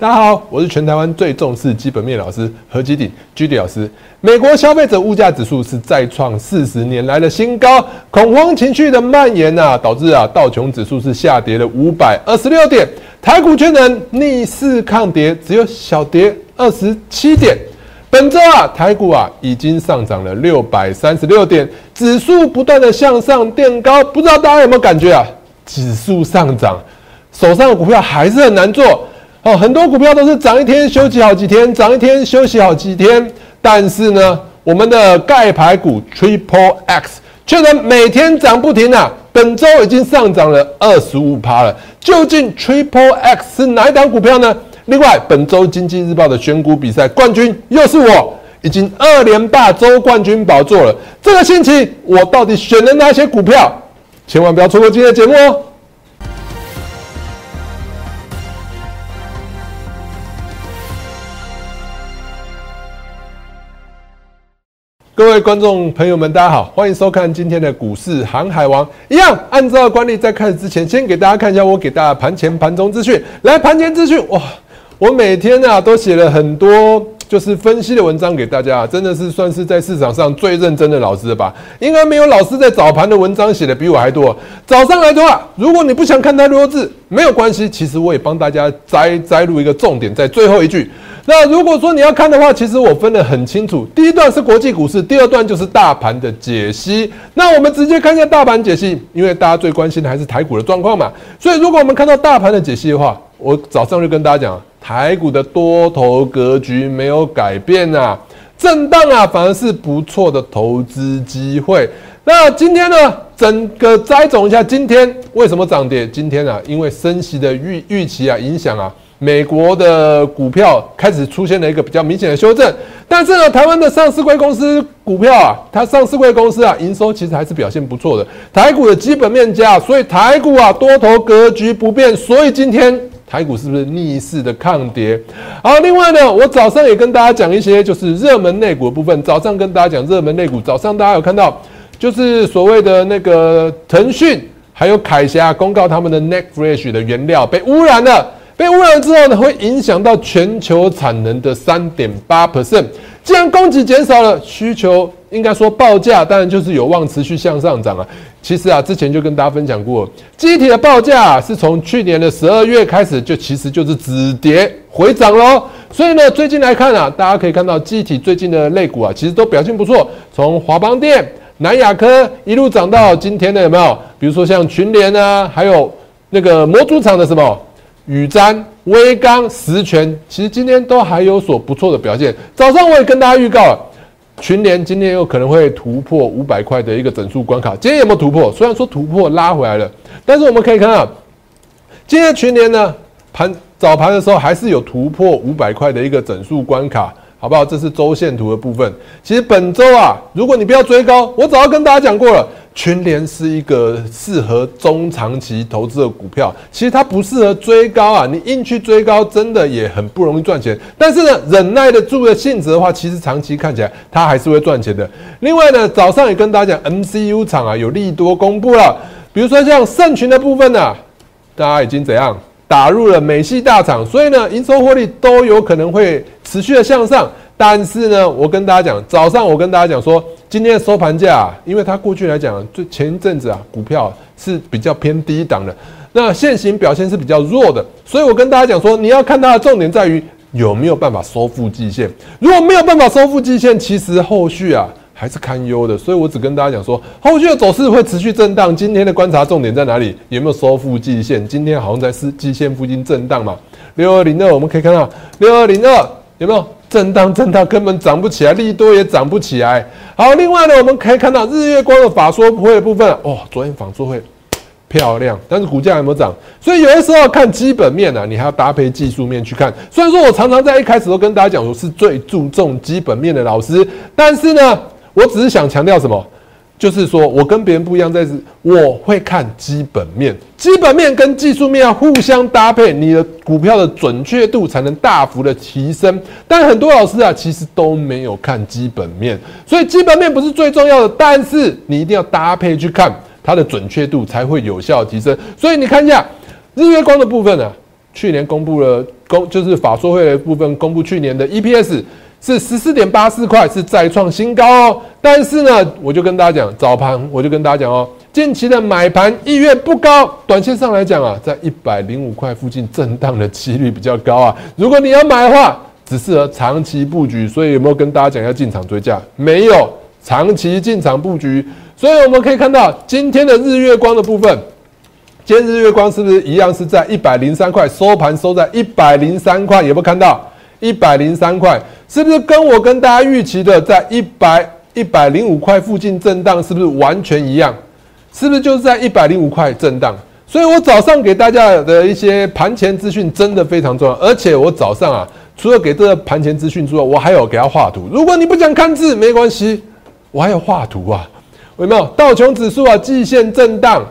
大家好，我是全台湾最重视基本面老师何基鼎居 d 老师。美国消费者物价指数是再创四十年来的新高，恐慌情绪的蔓延啊，导致啊道琼指数是下跌了五百二十六点，台股却能逆势抗跌，只有小跌二十七点。本周啊，台股啊已经上涨了六百三十六点，指数不断的向上垫高，不知道大家有没有感觉啊？指数上涨，手上的股票还是很难做。哦，很多股票都是涨一天休息好几天，涨一天休息好几天。但是呢，我们的钙牌股 Triple X 却能每天涨不停啊！本周已经上涨了二十五趴了。究竟 Triple X 是哪一档股票呢？另外，本周经济日报的选股比赛冠军又是我，已经二连霸周冠军宝座了。这个星期我到底选了哪些股票？千万不要错过今天的节目哦！各位观众朋友们，大家好，欢迎收看今天的股市航海王。一样，按照惯例，在开始之前，先给大家看一下我给大家盘前、盘中资讯。来，盘前资讯，哇，我每天啊都写了很多。就是分析的文章给大家，真的是算是在市场上最认真的老师了吧？应该没有老师在早盘的文章写的比我还多。早上来的话，如果你不想看太多字，没有关系，其实我也帮大家摘摘录一个重点在最后一句。那如果说你要看的话，其实我分得很清楚，第一段是国际股市，第二段就是大盘的解析。那我们直接看一下大盘解析，因为大家最关心的还是台股的状况嘛。所以如果我们看到大盘的解析的话，我早上就跟大家讲。台股的多头格局没有改变啊，震荡啊，反而是不错的投资机会。那今天呢，整个摘总一下，今天为什么涨跌？今天啊，因为升息的预预期啊，影响啊，美国的股票开始出现了一个比较明显的修正。但是呢，台湾的上市贵公司股票啊，它上市贵公司啊，营收其实还是表现不错的。台股的基本面佳，所以台股啊，多头格局不变，所以今天。台股是不是逆势的抗跌？好，另外呢，我早上也跟大家讲一些就是热门内股的部分。早上跟大家讲热门内股，早上大家有看到，就是所谓的那个腾讯还有凯霞公告他们的 n e t Fresh 的原料被污染了，被污染之后呢，会影响到全球产能的三点八 percent。既然供给减少了，需求应该说报价当然就是有望持续向上涨啊。其实啊，之前就跟大家分享过，机体的报价是从去年的十二月开始就其实就是止跌回涨喽。所以呢，最近来看啊，大家可以看到机体最近的类股啊，其实都表现不错。从华邦电、南亚科一路涨到今天的有没有？比如说像群联啊，还有那个模组厂的什么宇瞻、威刚、实权，其实今天都还有所不错的表现。早上我也跟大家预告了。群联今天有可能会突破五百块的一个整数关卡，今天有没有突破？虽然说突破拉回来了，但是我们可以看到，今天群联呢盘早盘的时候还是有突破五百块的一个整数关卡。好不好？这是周线图的部分。其实本周啊，如果你不要追高，我早就跟大家讲过了，群联是一个适合中长期投资的股票。其实它不适合追高啊，你硬去追高，真的也很不容易赚钱。但是呢，忍耐得住的性质的话，其实长期看起来它还是会赚钱的。另外呢，早上也跟大家讲，MCU 厂啊有利多公布了，比如说像盛群的部分呢，大家已经怎样？打入了美系大厂，所以呢，营收获利都有可能会持续的向上。但是呢，我跟大家讲，早上我跟大家讲说，今天的收盘价，因为它过去来讲，最前一阵子啊，股票是比较偏低档的，那现行表现是比较弱的，所以我跟大家讲说，你要看它的重点在于有没有办法收复季线。如果没有办法收复季线，其实后续啊。还是堪忧的，所以我只跟大家讲说，后续的走势会持续震荡。今天的观察重点在哪里？有没有收复季线？今天好像在是季线附近震荡嘛。六二零二，我们可以看到六二零二有没有震荡？震荡根本涨不起来，利多也涨不起来。好，另外呢，我们可以看到日月光的法说会的部分，哦，昨天法说会漂亮，但是股价有没有涨？所以有的时候看基本面呢，你还要搭配技术面去看。虽然说我常常在一开始都跟大家讲，我是最注重基本面的老师，但是呢。我只是想强调什么，就是说我跟别人不一样，在是我会看基本面，基本面跟技术面要互相搭配，你的股票的准确度才能大幅的提升。但很多老师啊，其实都没有看基本面，所以基本面不是最重要的，但是你一定要搭配去看它的准确度，才会有效提升。所以你看一下日月光的部分呢，去年公布了公就是法说会的部分公布去年的 EPS 是十四点八四块，是再创新高哦。但是呢，我就跟大家讲，早盘我就跟大家讲哦，近期的买盘意愿不高，短线上来讲啊，在一百零五块附近震荡的几率比较高啊。如果你要买的话，只适合长期布局。所以有没有跟大家讲要进场追价？没有，长期进场布局。所以我们可以看到今天的日月光的部分。今天日月光是不是一样是在一百零三块收盘收在一百零三块？有没有看到一百零三块？是不是跟我跟大家预期的在一百一百零五块附近震荡？是不是完全一样？是不是就是在一百零五块震荡？所以我早上给大家的一些盘前资讯真的非常重要，而且我早上啊，除了给这个盘前资讯之外，我还有给他画图。如果你不想看字没关系，我还有画图啊，有没有？道琼指数啊，季线震荡。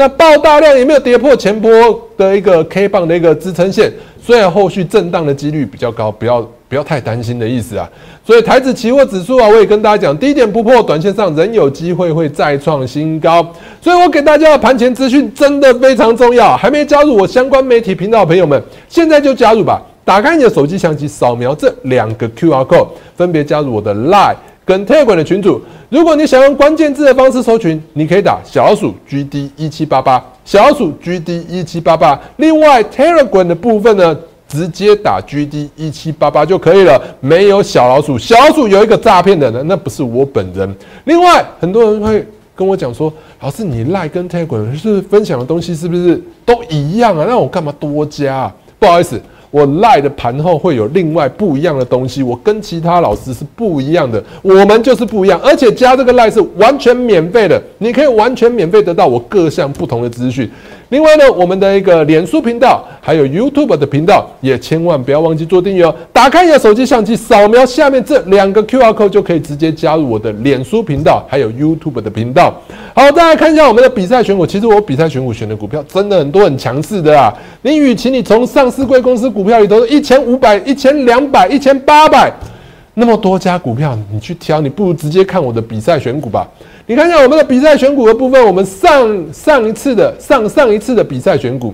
那爆大量也没有跌破前波的一个 K 棒的一个支撑线，虽然后续震荡的几率比较高，不要不要太担心的意思啊。所以台指期货指数啊，我也跟大家讲，低点不破，短线上仍有机会会再创新高。所以我给大家的盘前资讯真的非常重要，还没加入我相关媒体频道的朋友们，现在就加入吧！打开你的手机相机，扫描这两个 QR code，分别加入我的 Line。跟 Telegram 的群主，如果你想用关键字的方式搜群，你可以打小老鼠 GD 一七八八，小老鼠 GD 一七八八。另外 Telegram 的部分呢，直接打 GD 一七八八就可以了，没有小老鼠。小老鼠有一个诈骗的，那不是我本人。另外，很多人会跟我讲说，老师你赖跟 Telegram 是分享的东西是不是都一样啊？那我干嘛多加？不好意思。我赖的盘后会有另外不一样的东西，我跟其他老师是不一样的，我们就是不一样，而且加这个赖是完全免费的，你可以完全免费得到我各项不同的资讯。另外呢，我们的一个脸书频道，还有 YouTube 的频道，也千万不要忘记做订阅哦。打开你的手机相机，扫描下面这两个 QR code 就可以直接加入我的脸书频道，还有 YouTube 的频道。好，再来看一下我们的比赛选股。其实我比赛选股选的股票真的很多，很强势的啊。你与其你从上市贵公司股票里头一千五百、一千两百、一千八百那么多家股票，你去挑，你不如直接看我的比赛选股吧。你看一下我们的比赛选股的部分，我们上上一次的上上一次的比赛选股，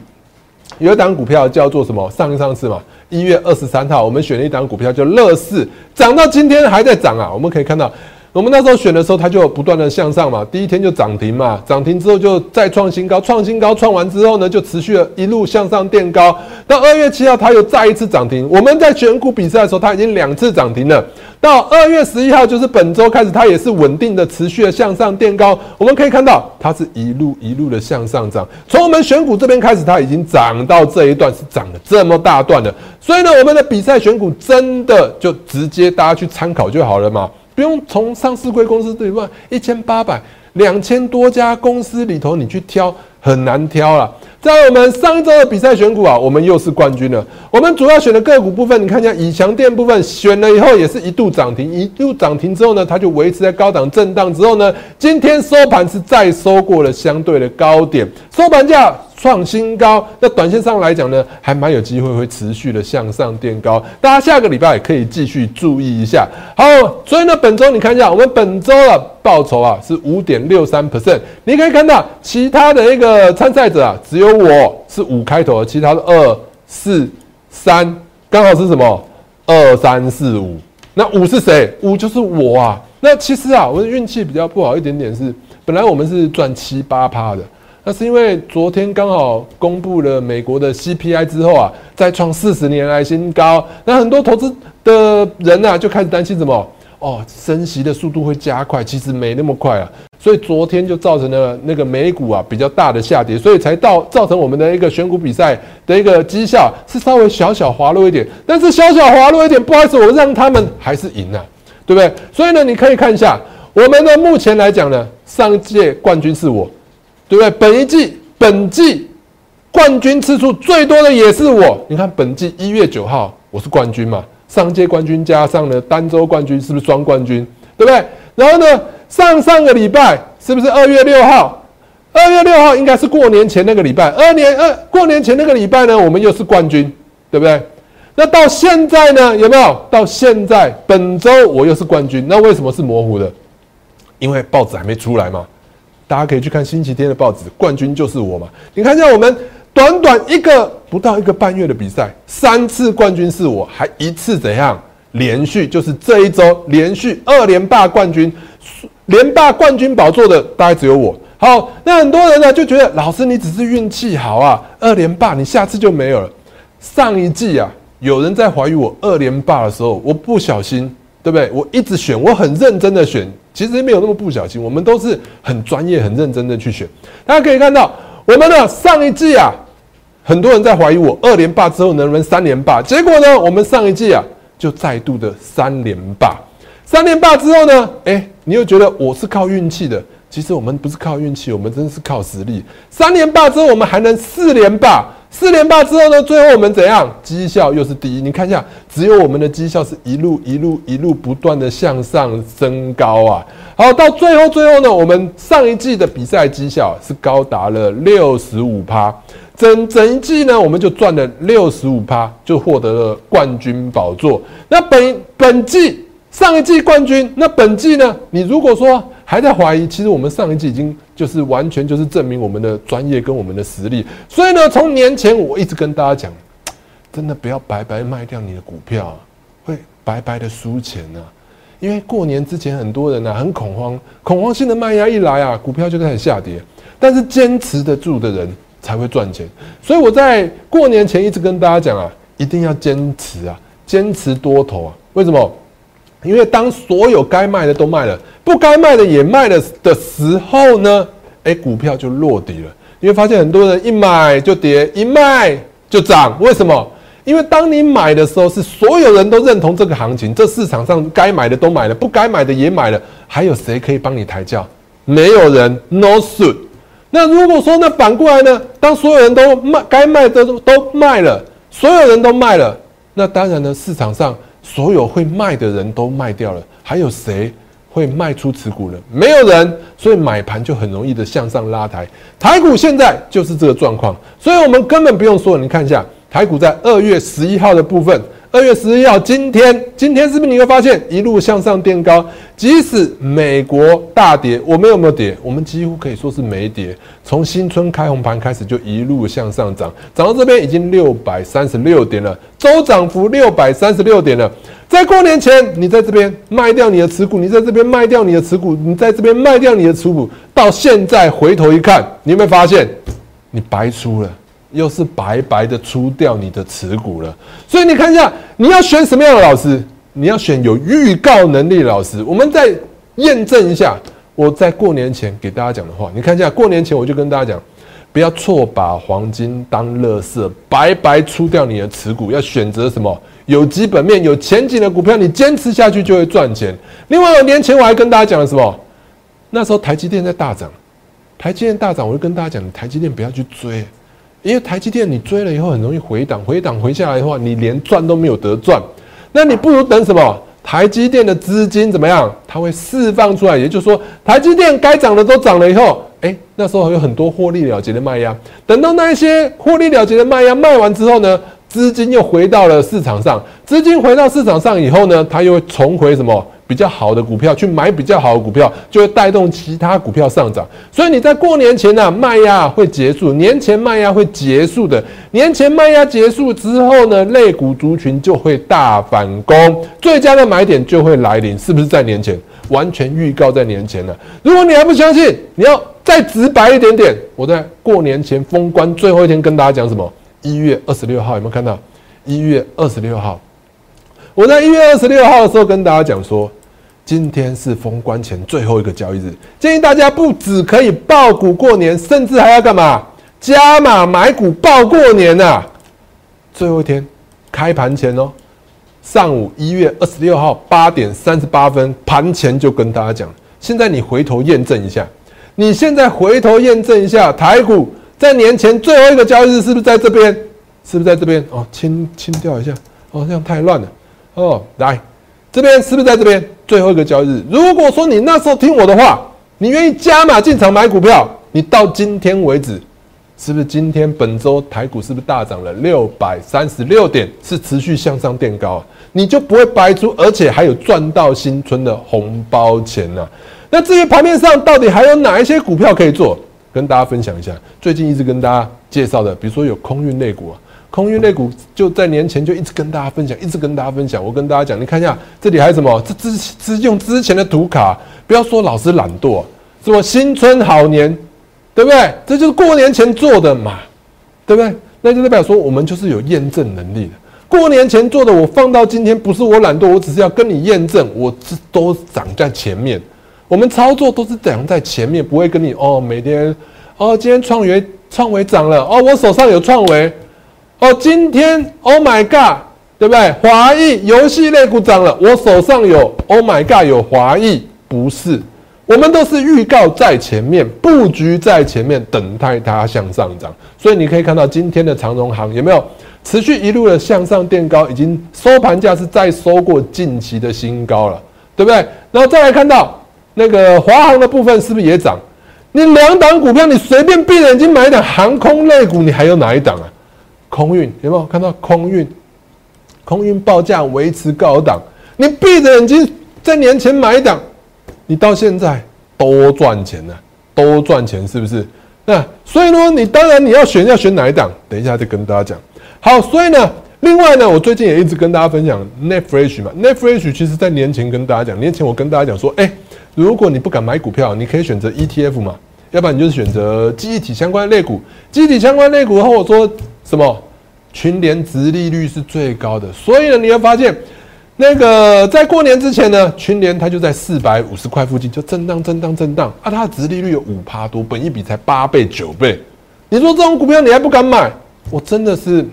有一档股票叫做什么？上一上次嘛，一月二十三号，我们选了一档股票叫乐视，涨到今天还在涨啊！我们可以看到。我们那时候选的时候，它就不断的向上嘛，第一天就涨停嘛，涨停之后就再创新高，创新高创完之后呢，就持续了一路向上垫高。到二月七号，它又再一次涨停。我们在选股比赛的时候，它已经两次涨停了。到二月十一号，就是本周开始，它也是稳定的持续的向上垫高。我们可以看到，它是一路一路的向上涨。从我们选股这边开始，它已经涨到这一段是涨了这么大段了。所以呢，我们的比赛选股真的就直接大家去参考就好了嘛。不用从上市贵公司这一块一千八百两千多家公司里头，你去挑很难挑了。在我们上一周的比赛选股啊，我们又是冠军了。我们主要选的个股部分，你看一下以强电部分选了以后，也是一度涨停，一度涨停之后呢，它就维持在高档震荡之后呢，今天收盘是再收过了相对的高点，收盘价。创新高，那短线上来讲呢，还蛮有机会会持续的向上垫高。大家下个礼拜也可以继续注意一下。好，所以呢，本周你看一下，我们本周的报酬啊是五点六三 percent。你可以看到其他的一个参赛者啊，只有我是五开头，其他的二四三刚好是什么二三四五。那五是谁？五就是我啊。那其实啊，我的运气比较不好一点点，是本来我们是赚七八趴的。那是因为昨天刚好公布了美国的 CPI 之后啊，再创四十年来新高。那很多投资的人呢，就开始担心什么？哦，升息的速度会加快，其实没那么快啊。所以昨天就造成了那个美股啊比较大的下跌，所以才到造成我们的一个选股比赛的一个绩效是稍微小小滑落一点。但是小小滑落一点，不好意思，我让他们还是赢了，对不对？所以呢，你可以看一下我们的目前来讲呢，上届冠军是我。对不对？本一季本季冠军次数最多的也是我。你看本季一月九号我是冠军嘛？上届冠军加上了单周冠军，是不是双冠军？对不对？然后呢，上上个礼拜是不是二月六号？二月六号应该是过年前那个礼拜。二年二过年前那个礼拜呢，我们又是冠军，对不对？那到现在呢，有没有？到现在本周我又是冠军，那为什么是模糊的？因为报纸还没出来嘛。大家可以去看星期天的报纸，冠军就是我嘛。你看一下我们短短一个不到一个半月的比赛，三次冠军是我，还一次怎样连续？就是这一周连续二连霸冠军，连霸冠军宝座的大概只有我。好，那很多人呢就觉得老师你只是运气好啊，二连霸你下次就没有了。上一季啊，有人在怀疑我二连霸的时候，我不小心，对不对？我一直选，我很认真的选，其实没有那么不小心，我们都是很专业、很认真的去选。大家可以看到，我们的上一季啊。很多人在怀疑我二连霸之后能不能三连霸，结果呢，我们上一季啊就再度的三连霸。三连霸之后呢，哎，你又觉得我是靠运气的，其实我们不是靠运气，我们真的是靠实力。三连霸之后，我们还能四连霸。四连霸之后呢，最后我们怎样？绩效又是第一。你看一下，只有我们的绩效是一路一路一路不断的向上升高啊。好，到最后最后呢，我们上一季的比赛绩效是高达了六十五趴。整整一季呢，我们就赚了六十五趴，就获得了冠军宝座。那本本季上一季冠军，那本季呢？你如果说还在怀疑，其实我们上一季已经就是完全就是证明我们的专业跟我们的实力。所以呢，从年前我一直跟大家讲，真的不要白白卖掉你的股票，啊会白白的输钱啊！因为过年之前很多人呢很恐慌，恐慌性的卖压一来啊，股票就开始下跌。但是坚持得住的人。才会赚钱，所以我在过年前一直跟大家讲啊，一定要坚持啊，坚持多头啊。为什么？因为当所有该卖的都卖了，不该卖的也卖了的时候呢，哎，股票就落底了。你会发现很多人一买就跌，一卖就涨。为什么？因为当你买的时候，是所有人都认同这个行情，这市场上该买的都买了，不该买的也买了，还有谁可以帮你抬轿？没有人，no suit。那如果说那反过来呢？当所有人都卖，该卖的都卖了，所有人都卖了，那当然呢，市场上所有会卖的人都卖掉了，还有谁会卖出持股呢？没有人，所以买盘就很容易的向上拉抬。台股现在就是这个状况，所以我们根本不用说，你看一下台股在二月十一号的部分。二月十一号，今天，今天是不是你会发现一路向上垫高？即使美国大跌，我们有没有跌？我们几乎可以说是没跌。从新春开红盘开始，就一路向上涨，涨到这边已经六百三十六点了，周涨幅六百三十六点了。在过年前，你在这边卖掉你的持股，你在这边卖掉你的持股，你在这边卖掉你的持股，到现在回头一看，你有没有发现你白出了？又是白白的出掉你的持股了，所以你看一下，你要选什么样的老师？你要选有预告能力的老师。我们再验证一下，我在过年前给大家讲的话，你看一下，过年前我就跟大家讲，不要错把黄金当垃圾，白白出掉你的持股，要选择什么有基本面、有前景的股票，你坚持下去就会赚钱。另外，我年前我还跟大家讲了什么？那时候台积电在大涨，台积电大涨，我就跟大家讲，台积电不要去追。因为台积电你追了以后很容易回档，回档回下来的话，你连赚都没有得赚，那你不如等什么？台积电的资金怎么样？它会释放出来，也就是说，台积电该涨的都涨了以后，哎，那时候有很多获利了结的卖压，等到那一些获利了结的卖压卖完之后呢，资金又回到了市场上，资金回到市场上以后呢，它又会重回什么？比较好的股票去买比较好的股票，就会带动其他股票上涨。所以你在过年前呢，卖压会结束，年前卖压会结束的。年前卖压结束之后呢，类股族群就会大反攻，最佳的买点就会来临。是不是在年前？完全预告在年前了。如果你还不相信，你要再直白一点点。我在过年前封关最后一天跟大家讲什么？一月二十六号有没有看到？一月二十六号。我在一月二十六号的时候跟大家讲说，今天是封关前最后一个交易日，建议大家不只可以爆股过年，甚至还要干嘛？加码买股爆过年呐！最后一天开盘前哦，上午一月二十六号八点三十八分盘前就跟大家讲，现在你回头验证一下，你现在回头验证一下台股在年前最后一个交易日是不是在这边？是不是在这边？哦，清清掉一下，哦，这样太乱了。哦，来，这边是不是在这边最后一个交易日？如果说你那时候听我的话，你愿意加码进场买股票，你到今天为止，是不是今天本周台股是不是大涨了六百三十六点？是持续向上垫高啊，你就不会白出，而且还有赚到新春的红包钱呢？那至于盘面上到底还有哪一些股票可以做？跟大家分享一下，最近一直跟大家介绍的，比如说有空运类股啊，空运类股就在年前就一直跟大家分享，一直跟大家分享。我跟大家讲，你看一下这里还有什么？这之之用之前的图卡，不要说老师懒惰，什么新春好年，对不对？这就是过年前做的嘛，对不对？那就代表说我们就是有验证能力的。过年前做的，我放到今天不是我懒惰，我只是要跟你验证，我这都涨在前面。我们操作都是涨在前面，不会跟你哦，每天哦，今天创维创维涨了哦，我手上有创维哦，今天 Oh my God，对不对？华裔游戏类股涨了，我手上有 Oh my God，有华裔，不是，我们都是预告在前面，布局在前面，等待它向上涨。所以你可以看到今天的长荣行有没有？持续一路的向上垫高，已经收盘价是再收过近期的新高了，对不对？然后再来看到那个华航的部分是不是也涨？你两档股票，你随便闭着眼睛买一档航空类股，你还有哪一档啊？空运有没有看到空运？空运报价维持高档，你闭着眼睛在年前买一档，你到现在都赚钱了，都赚钱是不是？那所以呢，你当然你要选要选哪一档？等一下再跟大家讲。好，所以呢，另外呢，我最近也一直跟大家分享 Netfresh 嘛，Netfresh 其实在年前跟大家讲，年前我跟大家讲说，哎，如果你不敢买股票，你可以选择 ETF 嘛，要不然你就是选择记忆体相关类股，记忆体相关类股，然后我说什么群联值利率是最高的，所以呢，你会发现那个在过年之前呢，群联它就在四百五十块附近就震荡震荡震荡啊，它的值利率有五趴多，本一比才八倍九倍，你说这种股票你还不敢买，我真的是。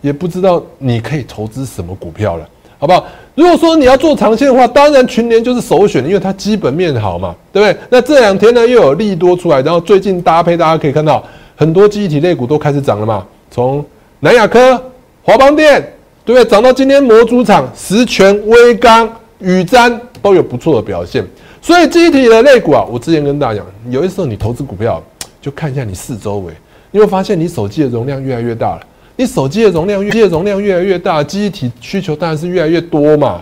也不知道你可以投资什么股票了，好不好？如果说你要做长线的话，当然群联就是首选，因为它基本面好嘛，对不对？那这两天呢又有利多出来，然后最近搭配大家可以看到很多记忆体类股都开始涨了嘛，从南亚科、华邦电，对不对？涨到今天模组厂、石泉、威刚、宇瞻都有不错的表现。所以记忆体的类股啊，我之前跟大家讲，有些时候你投资股票就看一下你四周围，你会发现你手机的容量越来越大了。你手机的容量越，机的容量越来越大，记忆体需求当然是越来越多嘛，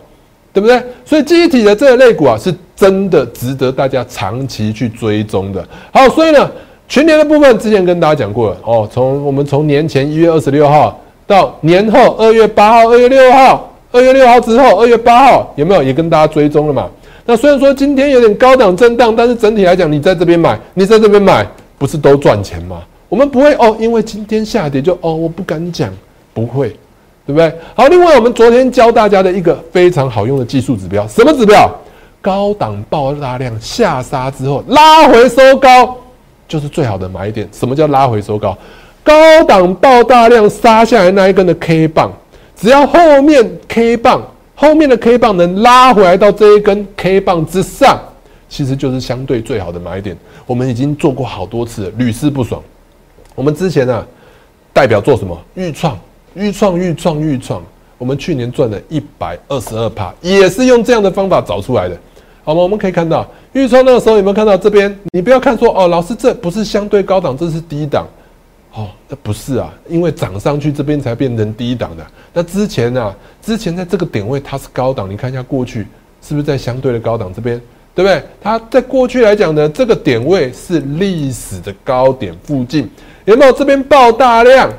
对不对？所以记忆体的这个类股啊，是真的值得大家长期去追踪的。好，所以呢，全年的部分之前跟大家讲过了哦，从我们从年前一月二十六号到年后二月八号、二月六号、二月六号之后二月八号有没有也跟大家追踪了嘛？那虽然说今天有点高档震荡，但是整体来讲，你在这边买，你在这边买，不是都赚钱吗？我们不会哦，因为今天下跌就哦，我不敢讲，不会，对不对？好，另外我们昨天教大家的一个非常好用的技术指标，什么指标？高档爆大量下杀之后拉回收高，就是最好的买点。什么叫拉回收高？高档爆大量杀下来那一根的 K 棒，只要后面 K 棒后面的 K 棒能拉回来到这一根 K 棒之上，其实就是相对最好的买点。我们已经做过好多次，屡试不爽。我们之前呢，代表做什么？预创、预创、预创、预创。我们去年赚了一百二十二帕，也是用这样的方法找出来的，好吗？我们可以看到预创那个时候有没有看到这边？你不要看说哦，老师这不是相对高档，这是低档。哦，那不是啊，因为涨上去这边才变成低档的。那之前呢？之前在这个点位它是高档，你看一下过去是不是在相对的高档这边？对不对？它在过去来讲呢，这个点位是历史的高点附近。有没有这边爆大量？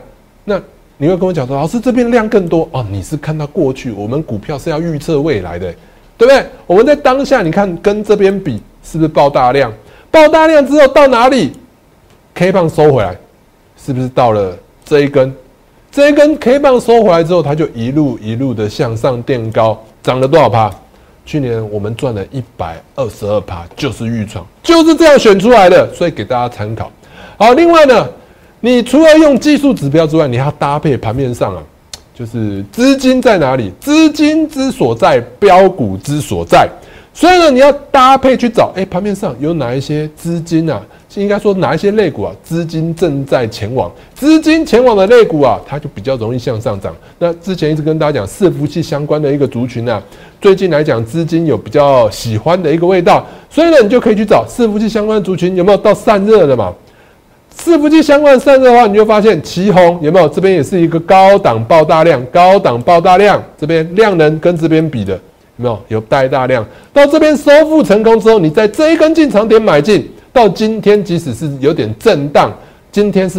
那你会跟我讲说，老师这边量更多哦。你是看到过去，我们股票是要预测未来的，对不对？我们在当下，你看跟这边比，是不是爆大量？爆大量之后到哪里？K 棒收回来，是不是到了这一根？这一根 K 棒收回来之后，它就一路一路的向上垫高，涨了多少趴？去年我们赚了一百二十二趴，就是预创，就是这样选出来的，所以给大家参考。好，另外呢？你除了用技术指标之外，你还要搭配盘面上啊，就是资金在哪里？资金之所在，标股之所在。所以呢，你要搭配去找，哎，盘面上有哪一些资金啊？应该说哪一些类股啊？资金正在前往，资金前往的类股啊，它就比较容易向上涨。那之前一直跟大家讲，伺服器相关的一个族群啊，最近来讲资金有比较喜欢的一个味道，所以呢，你就可以去找伺服器相关的族群有没有到散热的嘛？伺服器相关散热的话，你就发现旗红有没有？这边也是一个高档爆大量，高档爆大量，这边量能跟这边比的有没有？有带大量到这边收复成功之后，你在这一根进场点买进，到今天即使是有点震荡，今天是